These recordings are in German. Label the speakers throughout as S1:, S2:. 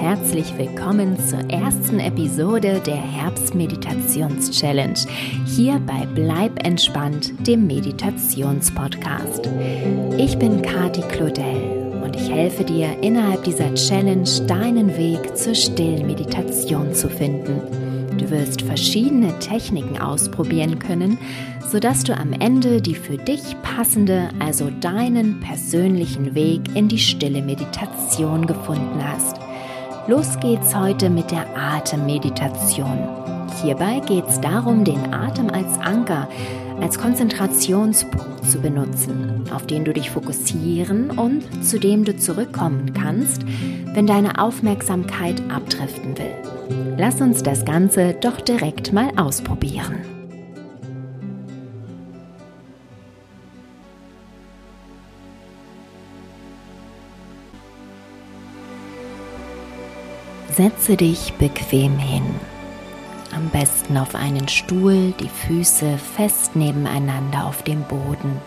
S1: herzlich willkommen zur ersten Episode der Herbstmeditations-Challenge hier bei Bleib entspannt, dem Meditationspodcast. Ich bin Kati Claudel und ich helfe dir innerhalb dieser Challenge deinen Weg zur stillen Meditation zu finden. Du wirst verschiedene Techniken ausprobieren können, sodass du am Ende die für dich passende, also deinen persönlichen Weg in die stille Meditation gefunden hast. Los geht's heute mit der Atemmeditation. Hierbei geht es darum, den Atem als Anker, als Konzentrationspunkt zu benutzen, auf den du dich fokussieren und zu dem du zurückkommen kannst, wenn deine Aufmerksamkeit abdriften will. Lass uns das Ganze doch direkt mal ausprobieren. Setze dich bequem hin. Am besten auf einen Stuhl, die Füße fest nebeneinander auf dem Boden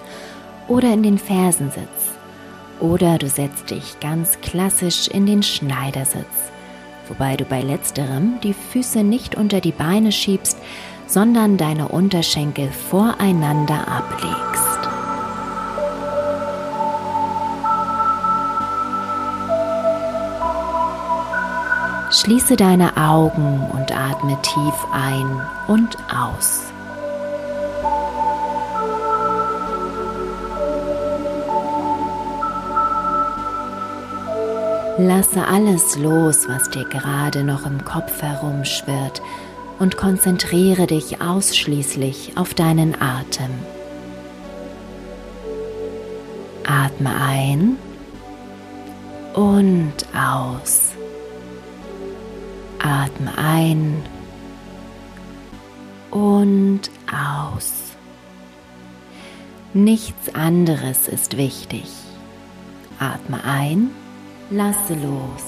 S1: oder in den Fersensitz. Oder du setzt dich ganz klassisch in den Schneidersitz, wobei du bei letzterem die Füße nicht unter die Beine schiebst, sondern deine Unterschenkel voreinander ablegst. Schließe deine Augen und atme tief ein und aus. Lasse alles los, was dir gerade noch im Kopf herumschwirrt und konzentriere dich ausschließlich auf deinen Atem. Atme ein und aus. Atme ein und aus. Nichts anderes ist wichtig. Atme ein, lasse los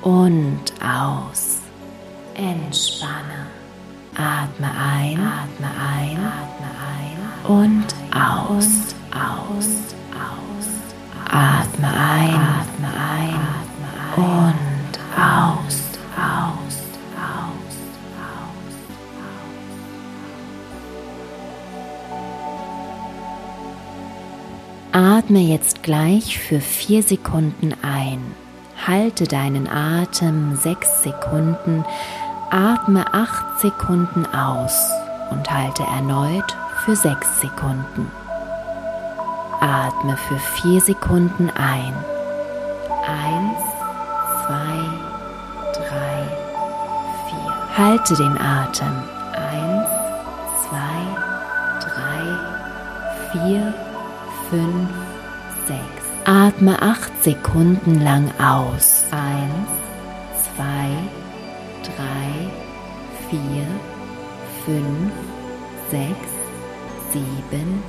S1: und aus. Entspanne. Atme ein, atme ein, atme ein und aus, aus, aus. Atme ein, atme ein, Atme jetzt gleich für vier Sekunden ein. Halte deinen Atem sechs Sekunden, atme acht Sekunden aus und halte erneut für sechs Sekunden. Atme für vier Sekunden ein. Eins, zwei, drei, vier. Halte den Atem. Eins, zwei, drei, vier, fünf. Atme acht Sekunden lang aus. Eins, zwei, drei, vier, fünf, sechs, sieben,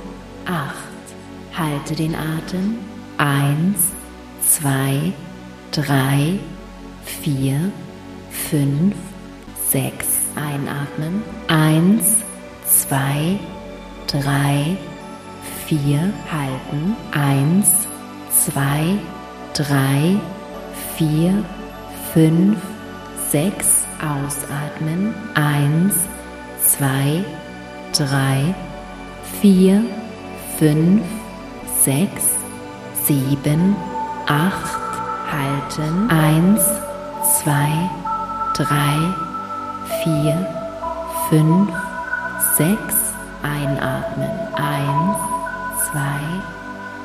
S1: acht. Halte den Atem. Eins, zwei, drei, vier, fünf, sechs. Einatmen. Eins, zwei, drei, vier, halten, eins, zwei, drei, vier, fünf, sechs, ausatmen, eins, zwei, drei, vier, fünf, sechs, sieben, acht, halten, eins, zwei, drei, vier, fünf, sechs, einatmen, eins, zwei,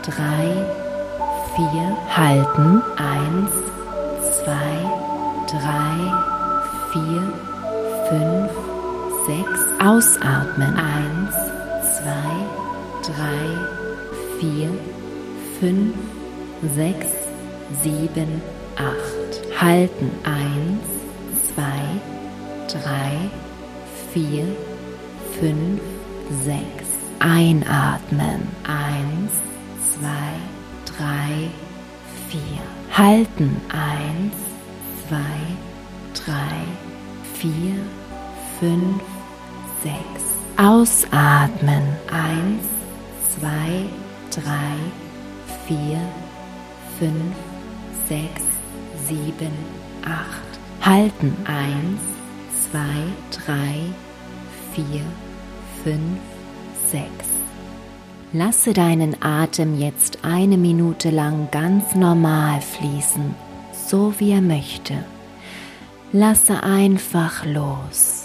S1: drei, vier, halten, eins, zwei, drei, vier, fünf, sechs, ausatmen, eins, zwei, drei, vier, fünf, sechs, sieben, acht, halten, eins, zwei, drei, vier, fünf, sechs, Einatmen. Eins, zwei, drei, vier. Halten. Eins, zwei, drei, vier, fünf, sechs. Ausatmen. Eins, zwei, drei, vier, fünf, sechs, sieben, acht. Halten eins, zwei, drei, vier, fünf, sechs. Lasse deinen Atem jetzt eine Minute lang ganz normal fließen, so wie er möchte. Lasse einfach los.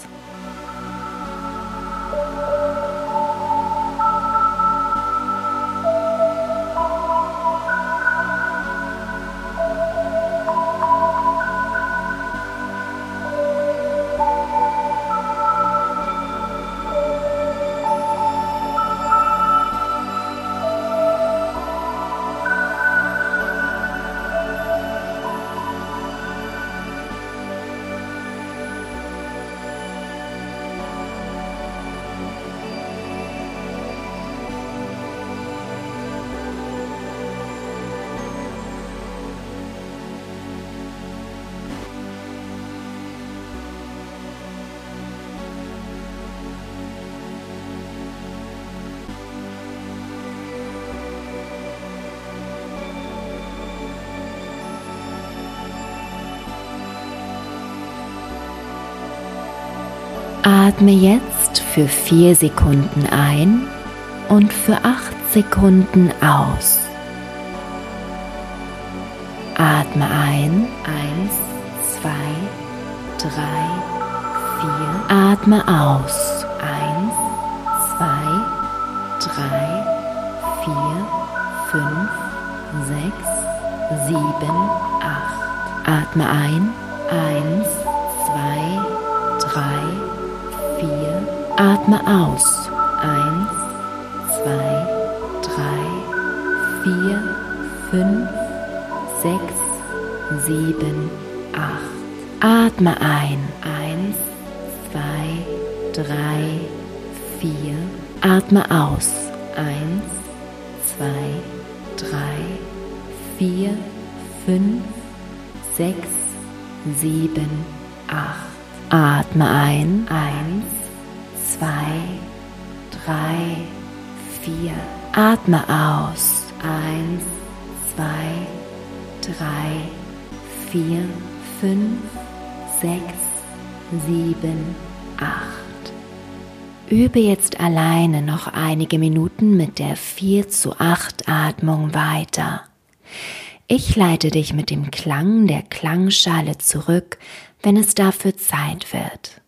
S1: Atme jetzt für vier Sekunden ein und für acht Sekunden aus. Atme ein, eins, zwei, drei, vier. Atme aus, eins, zwei, drei, vier, fünf, sechs, sieben, acht. Atme ein, eins, zwei, drei. Atme aus. Eins, zwei, drei, vier, fünf, sechs, sieben, acht. Atme ein. Eins, zwei, drei, vier. Atme aus. Eins, zwei, drei, vier, fünf, sechs, sieben, acht. Atme ein. Eins, zwei, drei, vier. Atme aus. Eins, zwei, drei, vier, fünf, sechs, sieben, acht. Übe jetzt alleine noch einige Minuten mit der 4 zu 8 Atmung weiter. Ich leite dich mit dem Klang der Klangschale zurück wenn es dafür Zeit wird.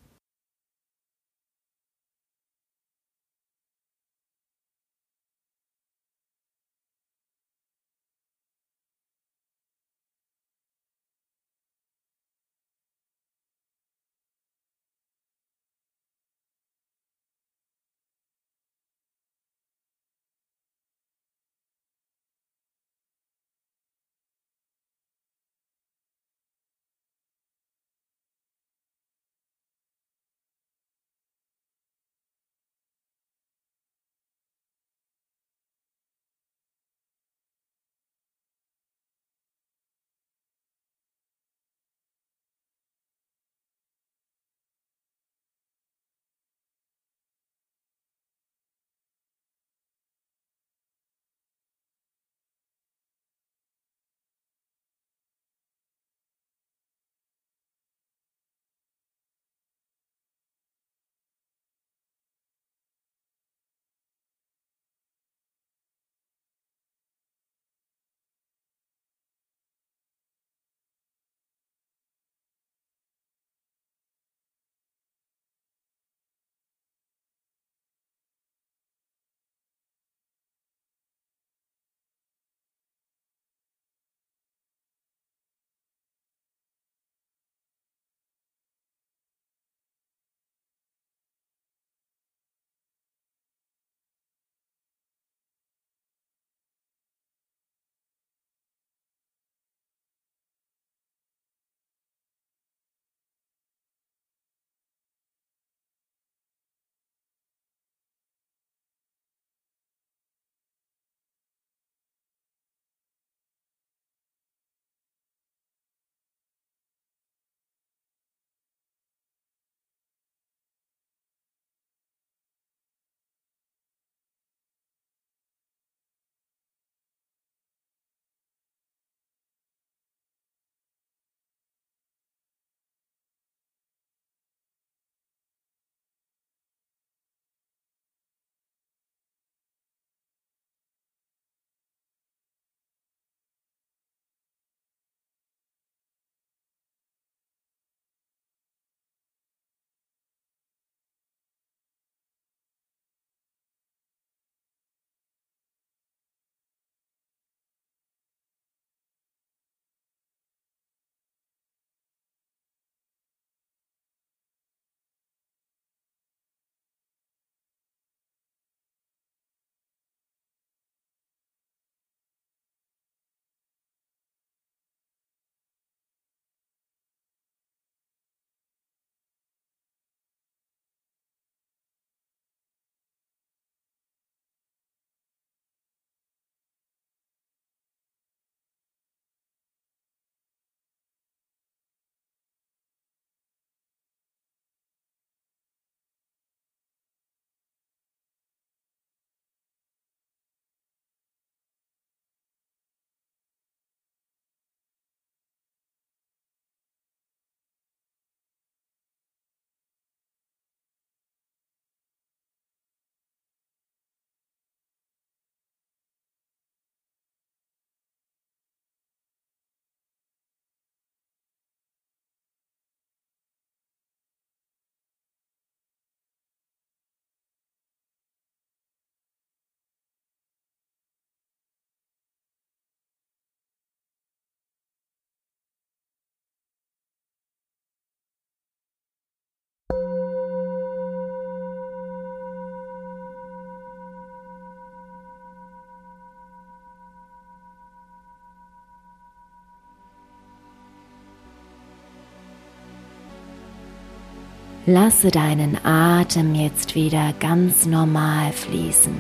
S1: Lasse deinen Atem jetzt wieder ganz normal fließen,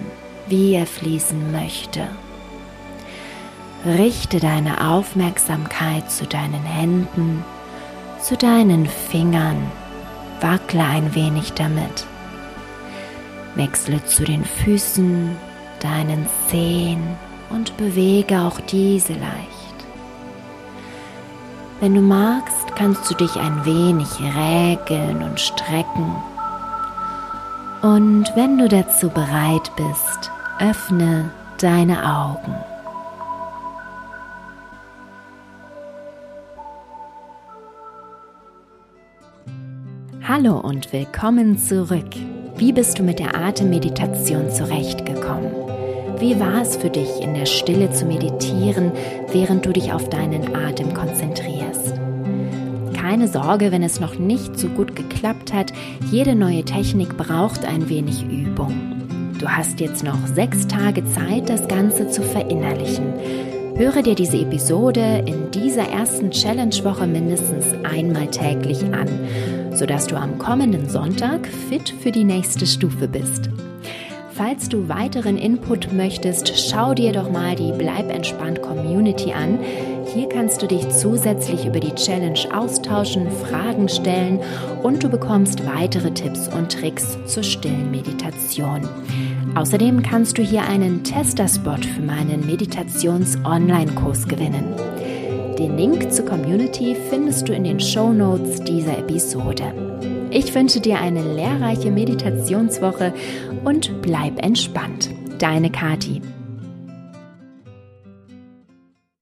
S1: wie er fließen möchte. Richte deine Aufmerksamkeit zu deinen Händen, zu deinen Fingern, wackle ein wenig damit. Wechsle zu den Füßen, deinen Zehen und bewege auch diese leicht. Wenn du magst, kannst du dich ein wenig räkeln und strecken. Und wenn du dazu bereit bist, öffne deine Augen. Hallo und willkommen zurück. Wie bist du mit der Atemmeditation zurechtgekommen? Wie war es für dich, in der Stille zu meditieren, während du dich auf deinen Atem konzentrierst? Keine Sorge, wenn es noch nicht so gut geklappt hat. Jede neue Technik braucht ein wenig Übung. Du hast jetzt noch sechs Tage Zeit, das Ganze zu verinnerlichen. Höre dir diese Episode in dieser ersten Challenge-Woche mindestens einmal täglich an, sodass du am kommenden Sonntag fit für die nächste Stufe bist. Falls du weiteren Input möchtest, schau dir doch mal die Bleib entspannt Community an. Hier kannst du dich zusätzlich über die Challenge austauschen, Fragen stellen und du bekommst weitere Tipps und Tricks zur stillen Meditation. Außerdem kannst du hier einen Tester-Spot für meinen Meditations-Online-Kurs gewinnen. Den Link zur Community findest du in den Show Notes dieser Episode. Ich wünsche dir eine lehrreiche Meditationswoche und bleib entspannt. Deine Kati.